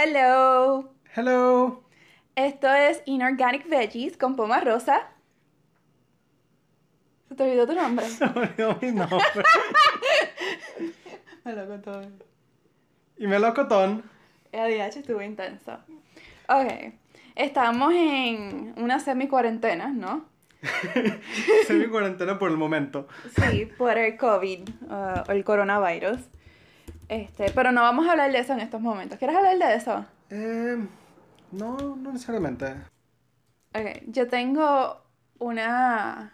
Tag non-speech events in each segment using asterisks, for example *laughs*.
Hello. Hello. Esto es Inorganic Veggies con Poma Rosa. ¿Se te olvidó tu nombre? *laughs* Se me olvidó mi nombre. *laughs* Me lo contó. y melocotón. ADH estuvo intenso. Ok. Estamos en una semi-cuarentena, ¿no? *laughs* Semi cuarentena por el momento. Sí, por el COVID uh, o el coronavirus. Este, pero no vamos a hablar de eso en estos momentos. ¿Quieres hablar de eso? Eh, no, no necesariamente. Ok, yo tengo una...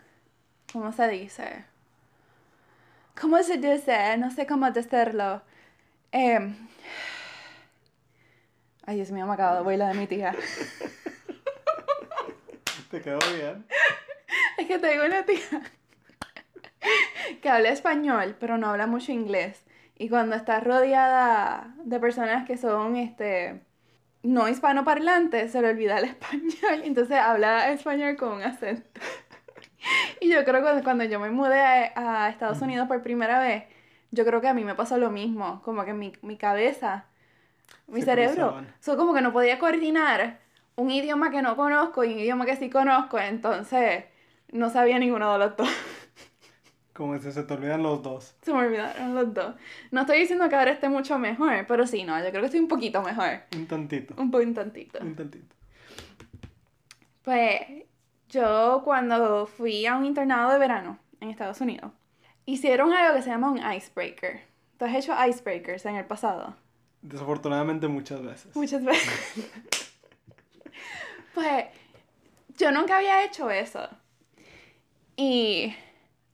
¿Cómo se dice? ¿Cómo se dice? No sé cómo decirlo. Eh... Ay, Dios mío, me acabo de de mi tía. *laughs* Te quedó bien. Es que tengo una tía *laughs* que habla español, pero no habla mucho inglés. Y cuando está rodeada de personas que son este no hispanoparlantes, se le olvida el *laughs* español. Entonces habla español con un acento. *laughs* Y yo creo que cuando yo me mudé a, a Estados Unidos por primera vez, yo creo que a mí me pasó lo mismo. Como que mi, mi cabeza, mi Se cerebro, so, como que no podía coordinar un idioma que no conozco y un idioma que sí conozco. Entonces no sabía ninguno de los dos. *laughs* Como si se te olvidan los dos. Se me olvidaron los dos. No estoy diciendo que ahora esté mucho mejor, pero sí, no, yo creo que estoy un poquito mejor. Un tantito. Un poquito tantito. Un tantito. Pues yo cuando fui a un internado de verano en Estados Unidos, hicieron algo que se llama un icebreaker. ¿Tú has hecho icebreakers en el pasado? Desafortunadamente muchas veces. Muchas veces. *laughs* pues yo nunca había hecho eso. Y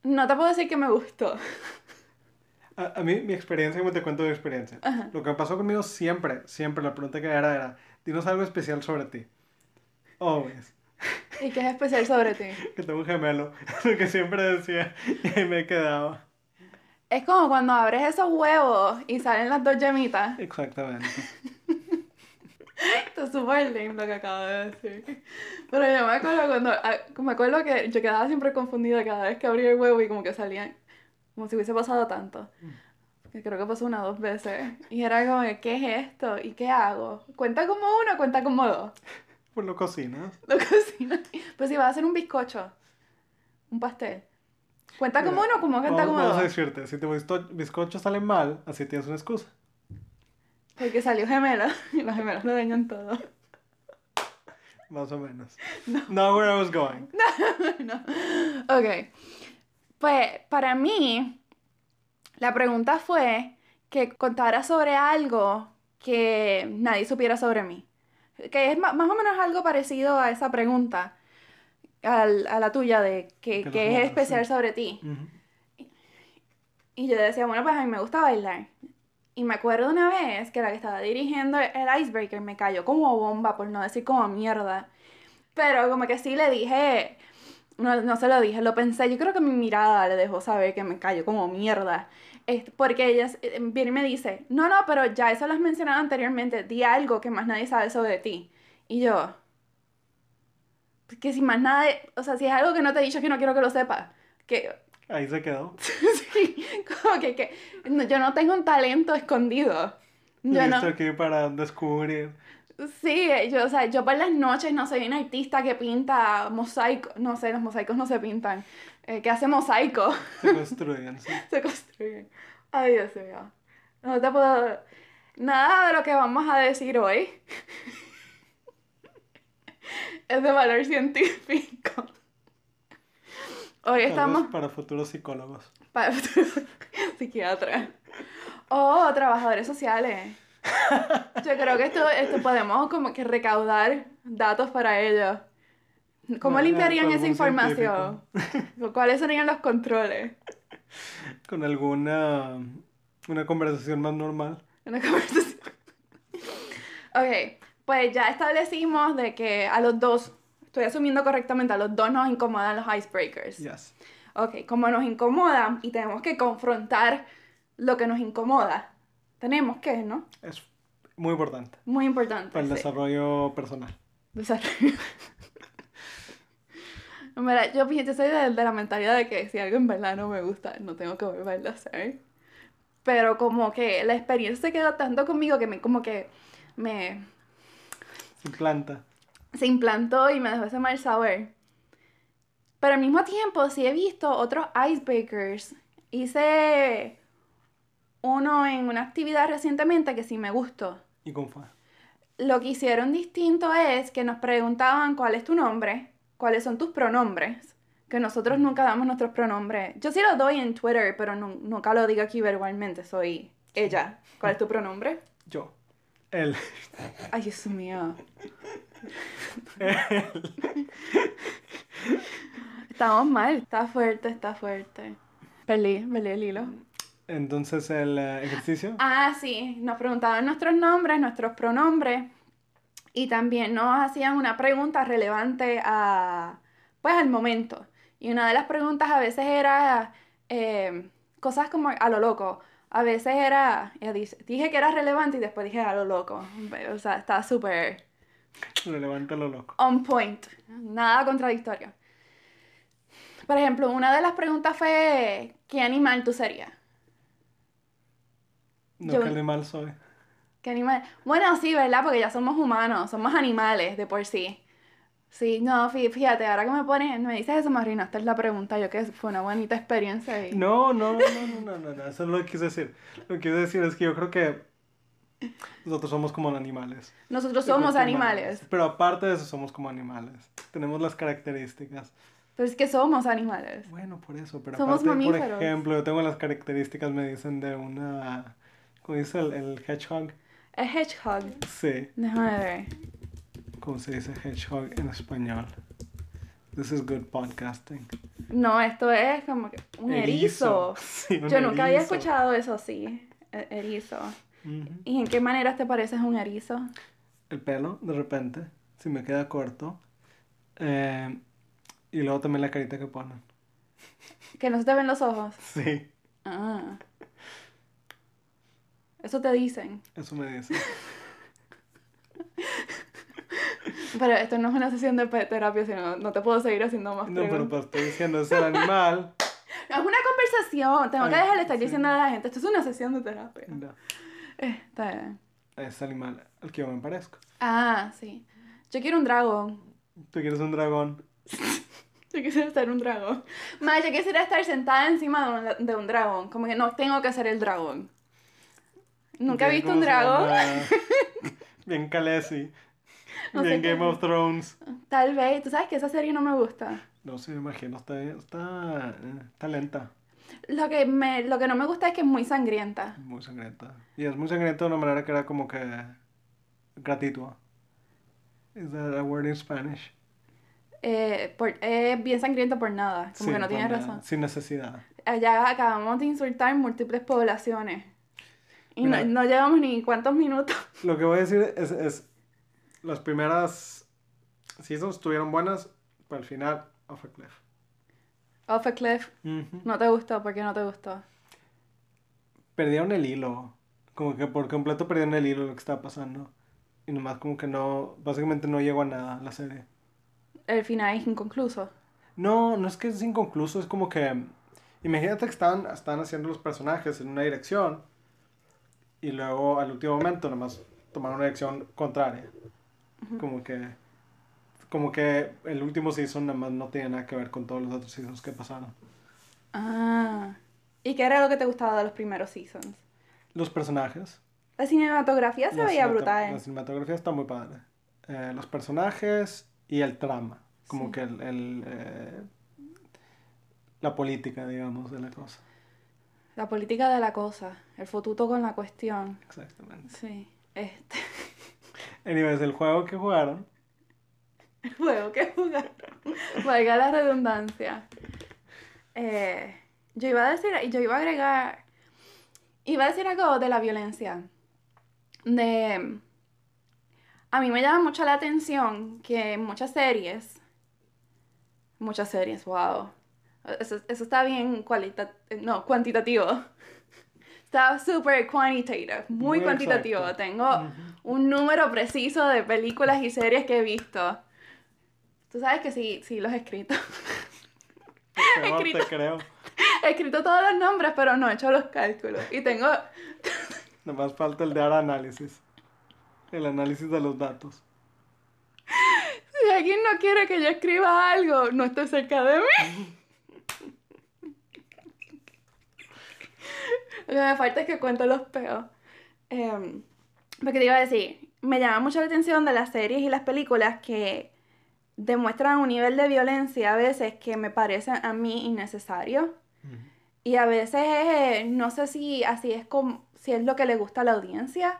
no te puedo decir que me gustó. A, a mí, mi experiencia, como te cuento mi experiencia. Ajá. Lo que pasó conmigo siempre, siempre, la pregunta que era era, dinos algo especial sobre ti. Always. ¿Y qué es especial sobre ti? *laughs* Que tengo un gemelo. *laughs* Lo que siempre decía y ahí me quedaba. Es como cuando abres esos huevos y salen las dos yemitas. Exactamente. Esto es súper lindo lo que acabo de decir. Pero yo me acuerdo cuando. ah, Me acuerdo que yo quedaba siempre confundida cada vez que abría el huevo y como que salían. Como si hubiese pasado tanto. Que creo que pasó una o dos veces. Y era como, ¿qué es esto? ¿Y qué hago? ¿Cuenta como uno o cuenta como dos? Pues lo cocinas. Lo cocino. Pues si vas a hacer un bizcocho, un pastel. ¿Cuenta como uno o como cuenta como vamos a dos? decirte, si tus bizto- bizcochos salen mal, así tienes una excusa. Porque salió gemelo *laughs* y los gemelos lo dañan todo. Más o menos. Not where I was going. *laughs* no. Ok. Pues para mí, la pregunta fue que contara sobre algo que nadie supiera sobre mí. Que es ma- más o menos algo parecido a esa pregunta, al- a la tuya de que, Que que es especial sí. sobre ti. Ujú. Y yo decía, bueno, pues a mí me gusta bailar. Y me acuerdo una vez que la que estaba dirigiendo el icebreaker me cayó como bomba, por no decir como mierda. Pero como que sí le dije, no, no se lo dije, lo pensé. Yo creo que mi mirada le dejó saber que me cayó como mierda. Porque ella eh, viene y me dice, no, no, pero ya eso lo has mencionado anteriormente, di algo que más nadie sabe sobre ti. Y yo, que si más nada, o sea, si es algo que no te he dicho, que no quiero que lo sepas. Que, Ahí se quedó. *laughs* Sí, como que, que no- yo no tengo un talento escondido. Yo Listo no, aquí para descubrir. sí, yo, o sea, yo por las noches no soy una artista que pinta mosaico, no sé, los mosaicos no se pintan, eh, que hace mosaico, Se construyen. sí. *laughs* se construyen. Ay, Dios mío. No te puedo, nada de lo que vamos a decir hoy *laughs* es de valor científico. Hoy Tal estamos vez para futuros psicólogos. para *laughs* psiquiatra o trabajadores sociales. Yo creo que esto, esto podemos como que recaudar datos para ellos. ¿Cómo Bueno, limpiarían esa información? *laughs* ¿Cuáles serían los controles? Con alguna una conversación más normal. Una *laughs* conversación. Ok, pues ya establecimos de que a los dos, estoy asumiendo correctamente, a los dos nos incomodan los icebreakers. Yes. Ok, como nos incomodan y tenemos que confrontar lo que nos incomoda, tenemos que, ¿no? Es muy importante Muy importante. para el sí. desarrollo personal. Desarrollo. *laughs* Mira, yo, yo soy de, de la mentalidad de que si algo en verdad no me gusta, no tengo que volverlo a hacer. Pero como que la experiencia se quedó tanto conmigo que me como que me Se implanta. Se implantó y me dejó ese mal sabor. Pero al mismo tiempo sí he visto otros icebreakers. Hice uno en una actividad recientemente que sí me gustó. ¿Y cómo fue? Lo que hicieron distinto es que nos preguntaban cuál es tu nombre, cuáles son tus pronombres, que nosotros nunca damos nuestros pronombres. Yo sí los doy en Twitter, pero nu- nunca lo digo aquí verbalmente, soy ella. ¿Cuál es tu pronombre? Yo. Él. Ay, Dios mío. *laughs* Estamos mal, está fuerte, está fuerte. Perdí, perdí el hilo. Entonces, el eh, ejercicio. Ah, sí, nos preguntaban nuestros nombres, nuestros pronombres y también nos hacían una pregunta relevante a, pues, al momento. Y una de las preguntas a veces era eh, cosas como a lo loco. A veces era, ya dice- dije que era relevante y después dije a lo loco. O sea, está súper Relevante lo loco. on point, nada contradictorio. Por ejemplo, una de las preguntas fue, ¿qué animal tú serías? No, Yo- ¿qué animal soy? ¿Qué animal? Bueno, sí, ¿verdad? Porque ya somos humanos, somos animales de por sí. Sí, no, fí- fíjate, ahora que me pones, me dices eso, me arruinaste la pregunta, yo que fue una bonita experiencia y... No, no, no, no, no, no, no, eso no lo quise decir. Lo que quise decir es que yo creo que nosotros somos como animales. Nosotros somos animales. Pero aparte de eso, somos como animales. Tenemos las características. pero es que somos animales. Bueno, por eso, pero Somos aparte, por mamíferos. ejemplo, yo tengo las características, me dicen de una... ¿Cómo dice el, el hedgehog? El hedgehog, Sí. déjame ver. ¿Cómo se dice hedgehog en español? This is good podcasting. No, esto es como un erizo. *laughs* Sí, un Yo nunca había erizo. escuchado eso así, e- ¿Y en qué manera te pareces un erizo? El pelo, de repente, si me queda corto. Eh, y luego también la carita que ponen. Que no se te ven los ojos. Sí, Ah. Eso te dicen. eso me dice. *laughs* Pero esto no es una sesión de terapia, sino no te puedo seguir haciendo más No, pero preguntas. pues estoy diciendo, es el animal. No, *laughs* es una conversación. Tengo que dejar de estar sí. diciendo a la gente. Esto es una sesión de terapia. No, Está bien. es el animal al que yo me parezco. Ah, sí. Yo quiero un dragón. ¿Tú quieres un dragón? *laughs* Yo quisiera ser un dragón. Más, yo quisiera estar sentada encima de un, de un dragón. Como que no tengo que ser el dragón. Nunca he visto un ¿cómo se dragón. *laughs* Bien. No sé Bien qué- Game of Thrones. Tal vez. Tú sabes que esa serie no me gusta. No sé, me imagino, está, está, eh, está lenta, Lo que, me, lo que no me gusta es que es muy sangrienta. muy sangrienta. Y es muy sangrienta de una manera que era como que gratuita. Is that a word in Spanish? Eh, por- es bien sangriento por nada. Como Sí, que no tiene razón. Sin necesidad. Allá acabamos de insultar múltiples poblaciones. Y no, Mira. no llevamos ni cuántos minutos. *laughs* Lo que voy a decir es, es las primeras seasons estuvieron buenas, pero al final, off a cliff. Off a cliff. No te gustó, ¿por qué no te gustó? Perdieron el hilo. Como que por completo perdieron el hilo de lo que estaba pasando. Y nomás como que no, básicamente no llegó a nada la serie. El final es inconcluso. No, no es que es inconcluso, es como que... Imagínate que están, están haciendo los personajes en una dirección y luego al último momento nomás tomaron una dirección contraria. Como que... Como que el último season nada más no tiene nada que ver con todos los otros seasons que pasaron. Ah. ¿Y qué era lo que te gustaba de los primeros seasons? Los personajes. La cinematografía se la veía brutal. La cinematografía está muy padre. Eh, los personajes y el trama. Como Sí. que el... el, eh, la política, digamos, de la cosa. La política de la cosa. El fotuto con la cuestión. Exactamente. Sí. Este. *laughs* Anyways, el juego que jugaron *laughs* El juego que jugaron. *laughs* Valga la redundancia. Eh, yo iba a decir, yo iba a agregar, iba a decir algo de la violencia. De, a mí me llama mucho la atención que en muchas series, muchas series, wow, eso, eso está bien cualita, no, cuantitativo. *laughs* Está súper quantitative, muy, Muy cuantitativo. exacto. Tengo Ujú. un número preciso de películas y series que he visto. Tú sabes que sí, sí los he escrito. Favor, *laughs* Escrito. te creo. He escrito todos los nombres, pero no he hecho los cálculos. Y tengo... *laughs* Nomás falta el de ahora análisis. El análisis de los datos. Si alguien no quiere que yo escriba algo, no esté cerca de mí. Lo que me falta es que cuento los peos. Eh, porque te iba a decir, me llama mucho la atención de las series y las películas que demuestran un nivel de violencia a veces que me parece a mí innecesario. Y a veces eh, no sé si así es como, si es lo que le gusta a la audiencia.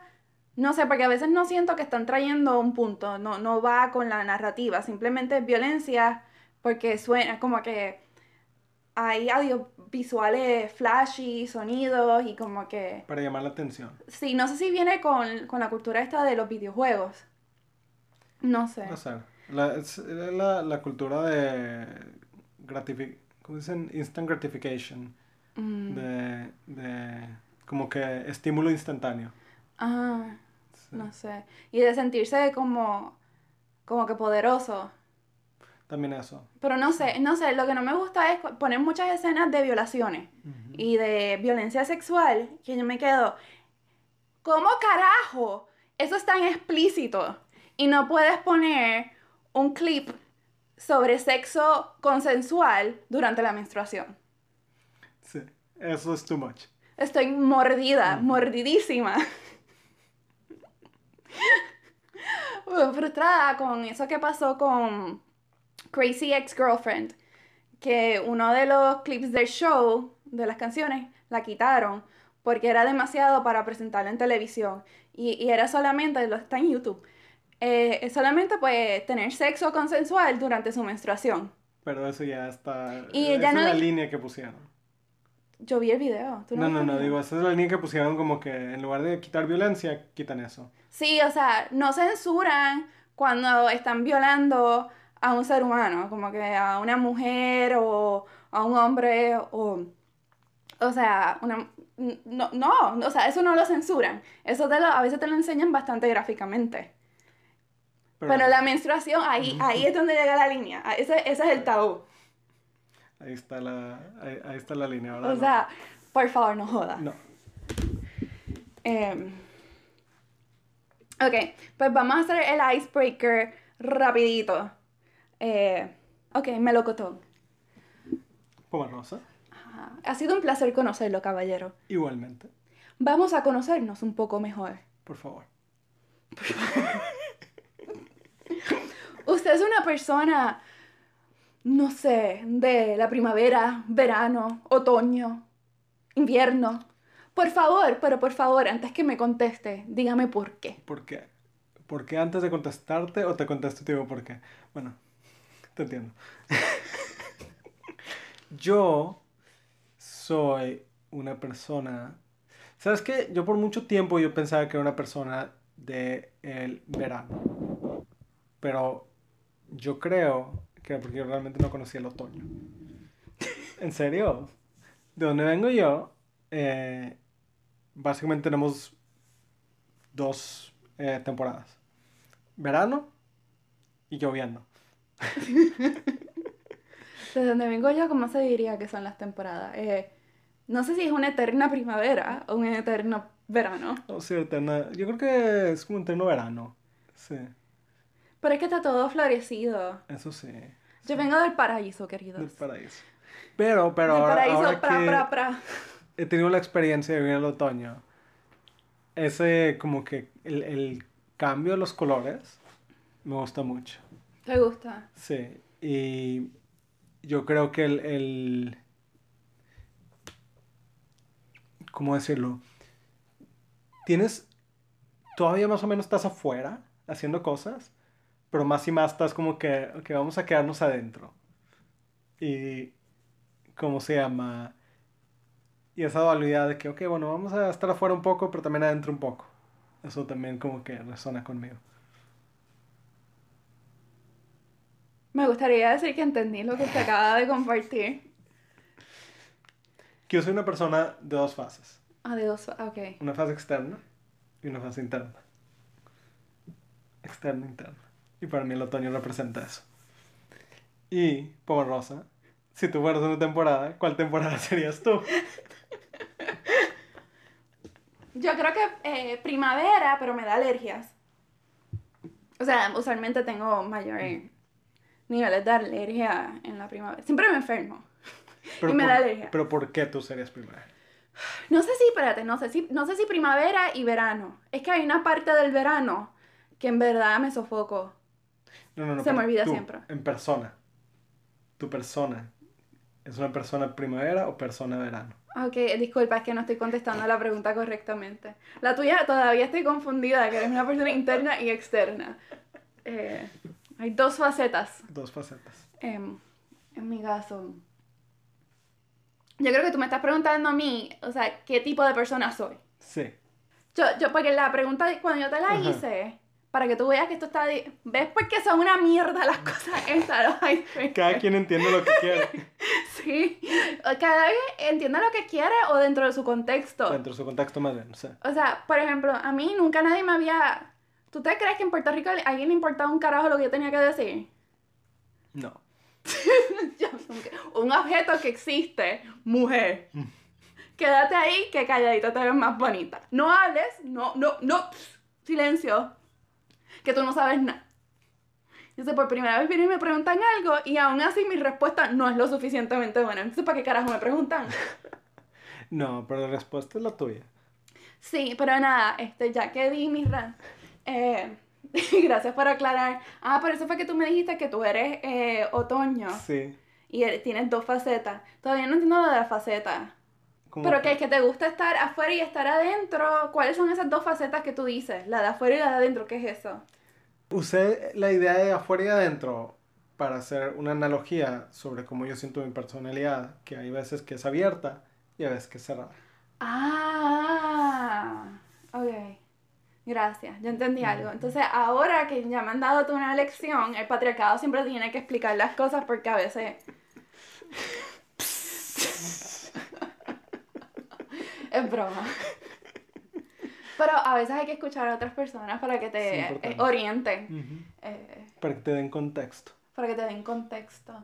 No sé, porque a veces no siento que están trayendo un punto, no, no va con la narrativa, simplemente es violencia porque suena como que hay audiovisuales flashy, sonidos y como que... Para llamar la atención. Sí, no sé si viene con, con la cultura esta de los videojuegos. No sé. No sé. La, es la, la cultura de gratific ¿cómo dicen? Instant gratification. Mm. De, de como que estímulo instantáneo. Ah, Sí. no sé. Y de sentirse como, como que poderoso. También eso. Pero no sé, no sé, lo que no me gusta es poner muchas escenas de violaciones y de violencia sexual que yo me quedo, ¿cómo carajo? Eso es tan explícito. Y no puedes poner un clip sobre sexo consensual durante la menstruación. Sí. Eso es too much. Estoy mordida, mordidísima. *laughs* Bueno, frustrada con eso que pasó con Crazy Ex-Girlfriend. Que uno de los clips del show, de las canciones, la quitaron porque era demasiado para presentarla en televisión. Y, y era solamente, lo está en YouTube, eh, solamente pues tener sexo consensual durante su menstruación. Pero eso ya está. Y esa ya es no la di- línea que pusieron. Yo vi el video. ¿tú No, no, no, video? digo, esa es la línea que pusieron como que en lugar de quitar violencia, quitan eso. Sí, o sea, no censuran cuando están violando a un ser humano, como que a una mujer o a un hombre o... O sea, una... No, no, o sea, eso no lo censuran. Eso te lo- a veces te lo enseñan bastante gráficamente. Pero, la menstruación, ahí, ahí es donde llega la línea. Ah, Ese, ese es el tabú. Ahí está la, ahí, ahí está la línea, ¿verdad? O sea, por favor, no jodas. No. Em, ok, pues vamos a hacer el icebreaker rapidito. Eh, ok, melocotón. Poma rosa. Ajá. Ha sido un placer conocerlo, caballero. Igualmente. Vamos a conocernos un poco mejor. Por favor. Usted es una persona, no sé, de la primavera, verano, otoño, invierno. Por favor, pero por favor, antes que me conteste, dígame por qué. ¿Por qué? ¿Por qué antes de contestarte o te contesto te digo por qué? Bueno, te entiendo. *laughs* yo soy una persona... ¿Sabes qué? Yo por mucho tiempo yo pensaba que era una persona del el verano. Pero yo creo que porque yo realmente no conocía el otoño. ¿En serio? De donde vengo yo, eh, básicamente tenemos dos eh, temporadas. Verano y lloviendo. *laughs* De donde vengo yo, ¿cómo se diría que son las temporadas? Eh, no sé si es una eterna primavera o un eterno verano. O sea, eterna- Yo creo que es como un eterno verano. Sí, Pero es que está todo florecido. eso sí. Yo vengo del paraíso, Del queridos. paraíso. Pero, pero del ahora, paraíso, ahora pra, que pra, pra. he tenido la experiencia de vivir el otoño, ese como que el, el cambio de los colores me gusta mucho. ¿Te gusta? Sí, y yo creo que el, el- ¿Cómo decirlo? Tienes... Todavía más o menos estás afuera haciendo cosas, pero más y más estás como que, ok, vamos a quedarnos adentro. Y... ¿Cómo se llama? Y esa dualidad de que, ok, bueno, vamos a estar afuera un poco, pero también adentro un poco. Eso también como que resuena conmigo. Me gustaría decir que entendí lo que usted acaba de compartir. Que yo soy una persona de dos fases. Adiós, ok. Una fase externa y una fase interna. Externa, interna. Y para mí el otoño representa eso. Y, Poma Rosa, si tú fueras una temporada, ¿cuál temporada *laughs* serías tú? Yo creo que eh, primavera, pero me da alergias. O sea, usualmente tengo mayores niveles de alergia en la primavera. Siempre me enfermo. *laughs* Pero y me por, da alergia. Pero ¿por qué tú serías primavera? No sé si, espérate, no sé si, no sé si primavera y verano. Es que hay una parte del verano que en verdad me sofoco. No, no, no. Se me olvida tú, siempre. En persona. Tu persona. ¿Es una persona primavera o persona verano? Ok, disculpa, es que no estoy contestando la pregunta correctamente. La tuya todavía estoy confundida, que eres una persona interna y externa. Eh, hay dos facetas. Dos facetas. Em, en mi caso. Yo creo que tú me estás preguntando a mí, o sea, qué tipo de persona soy. Sí. Yo, yo, porque la pregunta, cuando yo te la Ajá. hice, para que tú veas que esto está... di- ¿Ves por qué son una mierda las cosas estas? *laughs* los? Cada quien entiende lo que quiere. *laughs* Sí. Cada vez entiende lo que quiere o dentro de su contexto. Dentro de su contexto más bien. O sea, O sea, por ejemplo, a mí nunca nadie me había... ¿Tú te crees que en Puerto Rico a alguien le importaba un carajo lo que yo tenía que decir? no. *laughs* Un objeto que existe, mujer. Quédate ahí que calladita te ves más bonita. No hables, no, no, no, silencio. Que tú no sabes nada. Entonces, por primera vez vienen y me preguntan algo y aún así mi respuesta no es lo suficientemente buena. Entonces, ¿para qué carajo me preguntan? *laughs* No, pero la respuesta es la tuya. Sí, pero nada, este, ya que di mi ran. Eh, *laughs* gracias por aclarar. Ah, por eso fue que tú me dijiste que tú eres eh, otoño Sí. y eres- tienes dos facetas. Todavía no entiendo lo de la faceta. Como Pero que es que te gusta estar afuera y estar adentro. ¿Cuáles son esas dos facetas que tú dices? La de afuera y la de adentro, ¿qué es eso? Usé la idea de afuera y adentro para hacer una analogía sobre cómo yo siento mi personalidad, que hay veces que es abierta y a veces que es cerrada. Ah, ok. Gracias, yo entendí algo. Entonces, ahora que ya me han dado tú una lección, el patriarcado siempre tiene que explicar las cosas porque a veces... es broma. *laughs* Pero a veces hay que escuchar a otras personas para que te eh, orienten. Ujú. Eh, Para que te den contexto. para que te den contexto.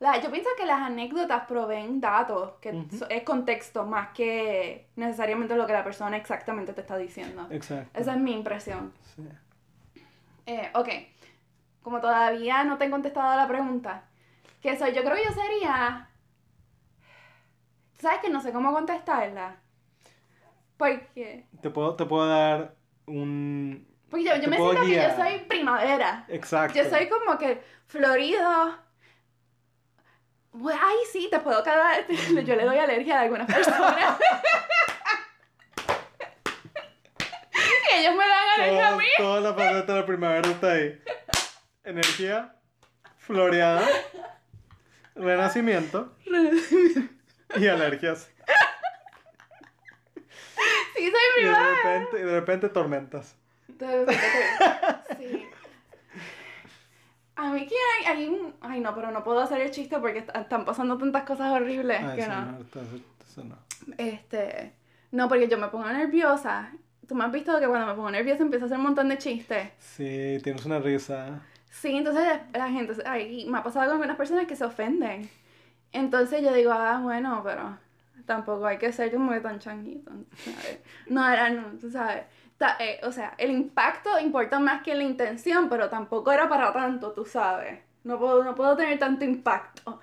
La- yo pienso que las anécdotas proveen datos, que Ujú. so- es contexto más que necesariamente lo que la persona exactamente te está diciendo. Exacto. Esa es mi impresión. Sí. Eh, ok, como todavía no te he contestado a la pregunta, ¿qué soy? Yo creo que yo sería... ¿Sabes que no sé cómo contestarla? Porque, Te puedo, te puedo dar un... porque yo, me siento que yo soy primavera. Exacto. Yo soy como que florido. Ay, sí, te puedo quedar. *laughs* Yo le doy alergia a algunas personas. *laughs* ellos me dan alergia a mí. toda la faceta de la primavera está ahí. Energía, floreada, renacimiento *laughs* y alergias. Sí, soy Y de repente, de repente tormentas. De repente, Sí. A mí que hay, hay un... Ay, no, pero no puedo hacer el chiste porque est- están pasando tantas cosas horribles Ay, que no. no, eso- eso no. Este... No, porque yo me pongo nerviosa. Tú me has visto que cuando me pongo nerviosa empiezo a hacer un montón de chistes. Sí, tienes una risa. Sí, entonces la gente, ay, me ha pasado con algunas personas que se ofenden. Entonces yo digo, ah, bueno, pero tampoco hay que ser como que tan changuito, ¿sabes? No era, no, tú sabes. Ta- eh, o sea, el impacto importa más que la intención, pero tampoco era para tanto, tú sabes. No puedo, no puedo tener tanto impacto.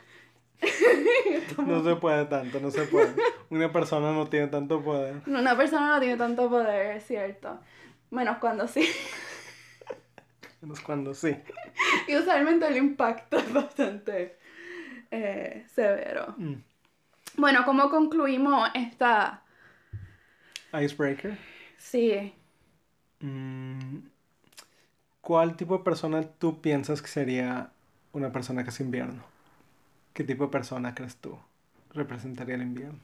*laughs* No se puede tanto, no se puede. Una persona no tiene tanto poder. Una persona no tiene tanto poder, es cierto. Menos cuando sí. Menos cuando sí. *laughs* Y usualmente el impacto es bastante eh, severo. Mm. Bueno, ¿cómo concluimos esta... Icebreaker. Sí. Mm, ¿Cuál tipo de persona tú piensas que sería una persona que es invierno? ¿Qué tipo de persona crees tú representaría el invierno?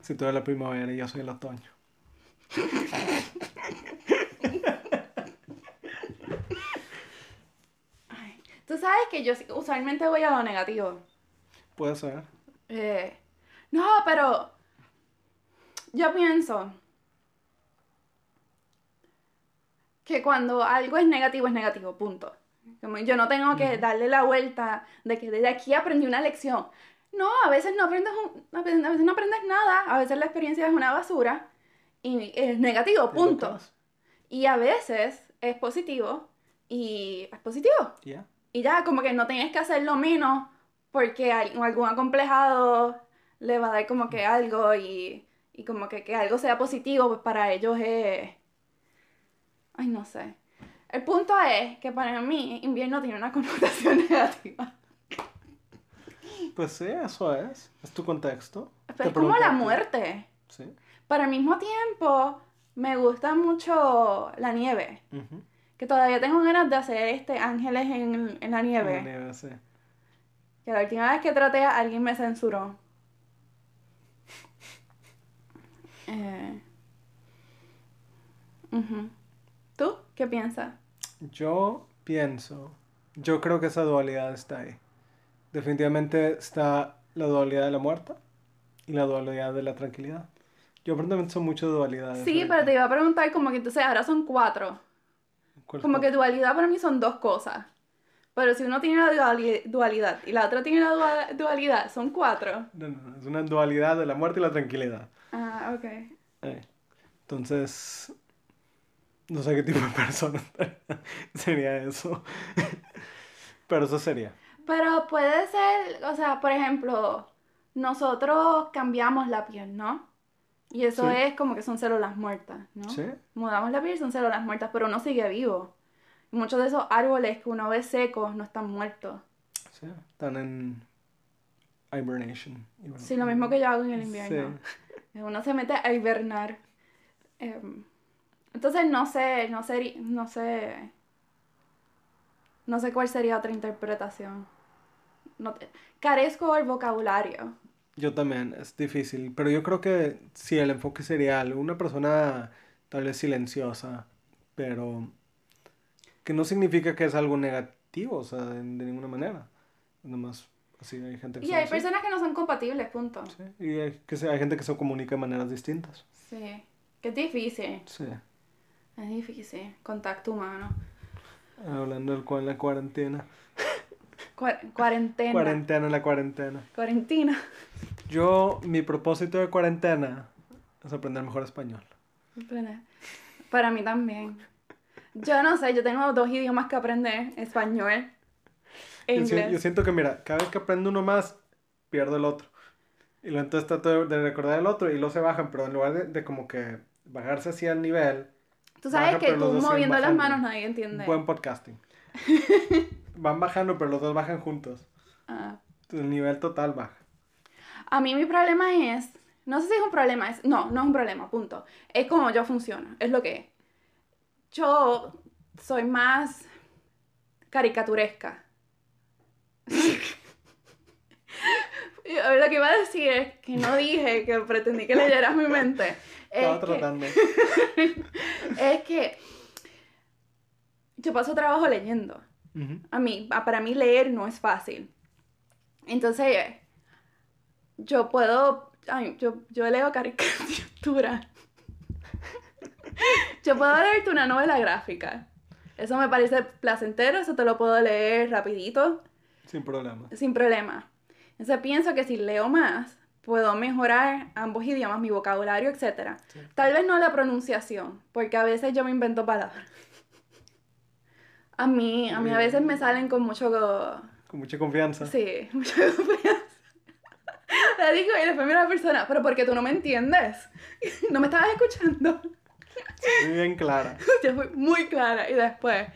Si tú eres la primavera y yo soy el otoño. Ay, Tú sabes que yo usualmente voy a lo negativo. Puede ser. Eh, no, pero yo pienso que cuando algo es negativo es negativo, punto. Como yo no tengo que darle la vuelta de que desde aquí aprendí una lección. No, a veces no aprendes, un- a veces no aprendes nada, a veces la experiencia es una basura y es negativo, punto. Y a veces es positivo y es positivo. Ya. Y ya, como que no tienes que hacerlo menos porque al- algún acomplejado le va a dar como que algo y, y como que, que algo sea positivo, pues para ellos es... Ay, no sé. El punto es que para mí invierno tiene una *laughs* connotación negativa. Pues sí, eso es. Es tu contexto. Pero es como la muerte. Sí. Pero al mismo tiempo me gusta mucho la nieve. Que todavía tengo ganas de hacer este ángeles en, en la nieve. La nieve, sí. Que la última vez que traté alguien me censuró. *laughs* Eh, ujú. ¿Tú qué piensas? Yo pienso, yo creo que esa dualidad está ahí. Definitivamente está la dualidad de la muerte y la dualidad de la tranquilidad. Yo aparentemente son muchas dualidades. Sí, pero te iba a preguntar como que entonces ahora son cuatro. ¿Cuál Como que dualidad para mí son dos cosas. Pero si uno tiene la duali- dualidad y la otra tiene la dua- dualidad, son cuatro. No, no, no, es una dualidad de la muerte y la tranquilidad. Ah, ok. Eh, Entonces, no sé qué tipo de *laughs* persona *laughs* sería eso. *laughs* Pero eso sería. Pero puede ser, o sea, por ejemplo, nosotros cambiamos la piel, ¿no? Y eso Sí. es como que son células muertas, ¿no? Sí. Mudamos la piel, son células muertas, pero uno sigue vivo. Muchos de esos árboles que uno ve secos no están muertos. Sí, están en hibernation. Sí, lo mismo que yo hago en el invierno. Sí. *laughs* Uno se mete a hibernar. Em, entonces no sé, no sé, no sé. No sé cuál sería otra interpretación. No te- carezco el vocabulario. Yo también, es difícil, pero yo creo que sí, el enfoque sería algo, una persona tal vez silenciosa, pero que no significa que es algo negativo, o sea, de, de ninguna manera. Nomás, así hay gente que Y hay así. personas que no son compatibles, punto. Sí, y hay, que se- hay gente que se comunica de maneras distintas. Sí. Que es difícil. Sí. Es difícil. Contacto humano. Hablando del cual la cuarentena. Cua- cuarentena. Cuarentena en la cuarentena. Cuarentena. Yo, mi propósito de cuarentena es aprender mejor español. Para mí también. Yo no sé, yo tengo dos idiomas que aprender, español e Yo, inglés. yo siento que, mira, cada vez que aprendo uno más, pierdo el otro. Y luego entonces trato de, recordar el otro y luego se bajan, pero en lugar de, de como que bajarse así al nivel, Tú sabes baja, que tú moviendo las manos nadie entiende. buen podcasting. *laughs* Van bajando, pero los dos bajan juntos. Ah. El nivel total baja. A mí mi problema es, no sé si es un problema, es, no, no es un problema, punto. Es como yo funciono, es lo que es. Yo soy más caricaturesca. *laughs* Lo que iba a decir es que no dije que pretendí que leyeras mi mente. Estaba Es que, tratando. *laughs* es que yo paso trabajo leyendo. A mí, para mí leer no es fácil. Entonces, yo puedo, ay, yo, yo leo caricatura. Yo puedo leerte una novela gráfica. Eso me parece placentero, eso te lo puedo leer rapidito, Sin problema. sin problema. Entonces pienso que si leo más, puedo mejorar ambos idiomas, mi vocabulario, etc. Sí. Tal vez no la pronunciación, porque a veces yo me invento palabras. A mí, a mí a veces me salen con mucho... Con mucha confianza. Sí, *laughs* mucha confianza. *laughs* La digo y después mira a la persona, pero porque tú no me entiendes. *laughs* No me estabas escuchando. Muy bien clara. Yo fui muy clara y después,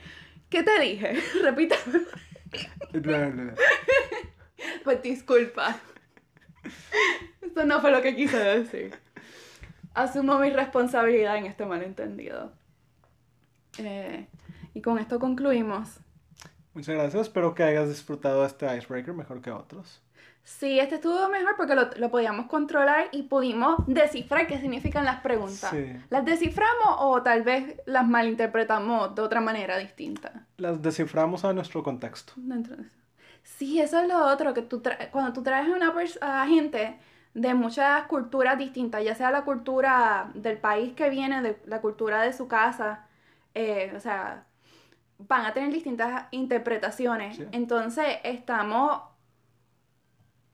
¿qué te dije? *laughs* Repítame. Pues disculpa. Esto no fue lo que quise decir. Asumo mi responsabilidad en este malentendido. Eh, y con esto concluimos. Muchas gracias. Espero que hayas disfrutado este icebreaker mejor que otros. Sí, este estuvo mejor porque lo, lo podíamos controlar y pudimos descifrar qué significan las preguntas. Sí. ¿Las desciframos o tal vez las malinterpretamos de otra manera distinta? Las desciframos a nuestro contexto. Dentro de eso. Sí, eso es lo otro, que tú cuando tú traes a una a gente de muchas culturas distintas, ya sea la cultura del país que viene, de la cultura de su casa, eh, o sea, van a tener distintas interpretaciones. Sí. Entonces, estamos,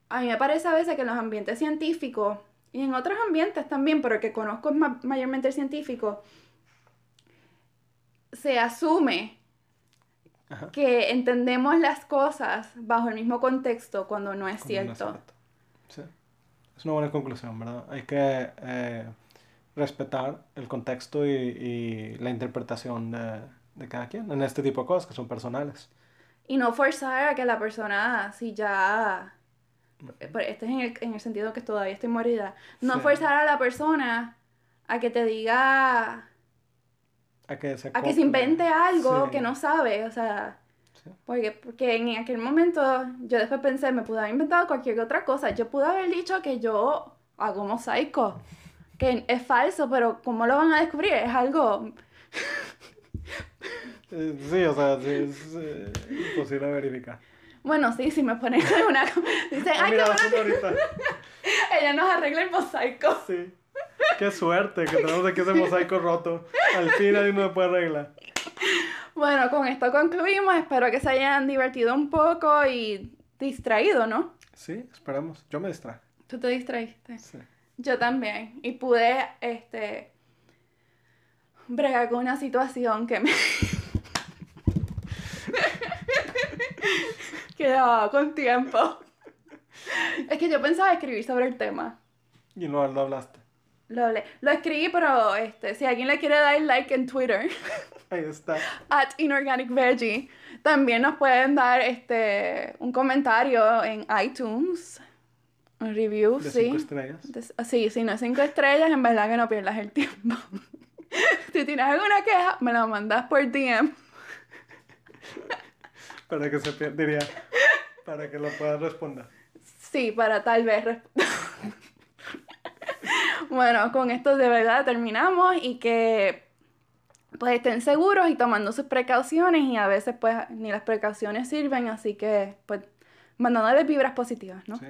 a mí me parece a veces que en los ambientes científicos, y en otros ambientes también, pero el que conozco es ma- mayormente el científico, se asume Ajá. que entendemos las cosas bajo el mismo contexto cuando no es Como no es cierto. Sí. Es una buena conclusión, ¿verdad? Hay que eh, respetar el contexto y, y la interpretación de, de cada quien en este tipo de cosas que son personales. Y no forzar a que la persona, si ya... Este es en el, en el sentido que todavía estoy morida. No Sí. forzar a la persona a que te diga... A que se A que se invente algo Sí. que no sabe, o sea... Sí. Porque, porque en aquel momento yo después pensé, me pude haber inventado cualquier otra cosa. Yo pude haber dicho que yo hago mosaico, que es falso, pero ¿cómo lo van a descubrir? Es algo... *laughs* Eh, Sí, o sea, sí, es eh, imposible verificar. Bueno, sí, si me ponen *laughs* una... Dicen, Ah, ay, qué bueno *laughs* ella nos arregla el mosaico. Sí. Qué suerte que tenemos aquí ese mosaico roto. Al fin alguien nos puede arreglar. Bueno, con esto concluimos. Espero que se hayan divertido un poco y distraído, ¿no? Sí, esperamos. Yo me distraje. Tú te distraíste. Sí. Yo también. Y pude, este, bregar con una situación que me... que llevaba con tiempo. *laughs* Es que yo pensaba escribir sobre el tema. Y no lo hablaste. Lo, lo escribí, pero este, si alguien le quiere dar like en Twitter, *laughs* Ahí está. *laughs* at Inorganic Veggie, también nos pueden dar este, un comentario en iTunes, un review, De sí. cinco estrellas. Des- Sí, si no es cinco estrellas, en verdad que no pierdas el tiempo. si tienes alguna queja, me la mandas por DM. Para que se pierda, diría. Para que lo puedas responder. Sí, para tal vez *laughs* Bueno, con esto de verdad terminamos y que pues estén seguros y tomando sus precauciones y a veces pues ni las precauciones sirven, así que pues mandándoles vibras positivas, ¿no? Sí.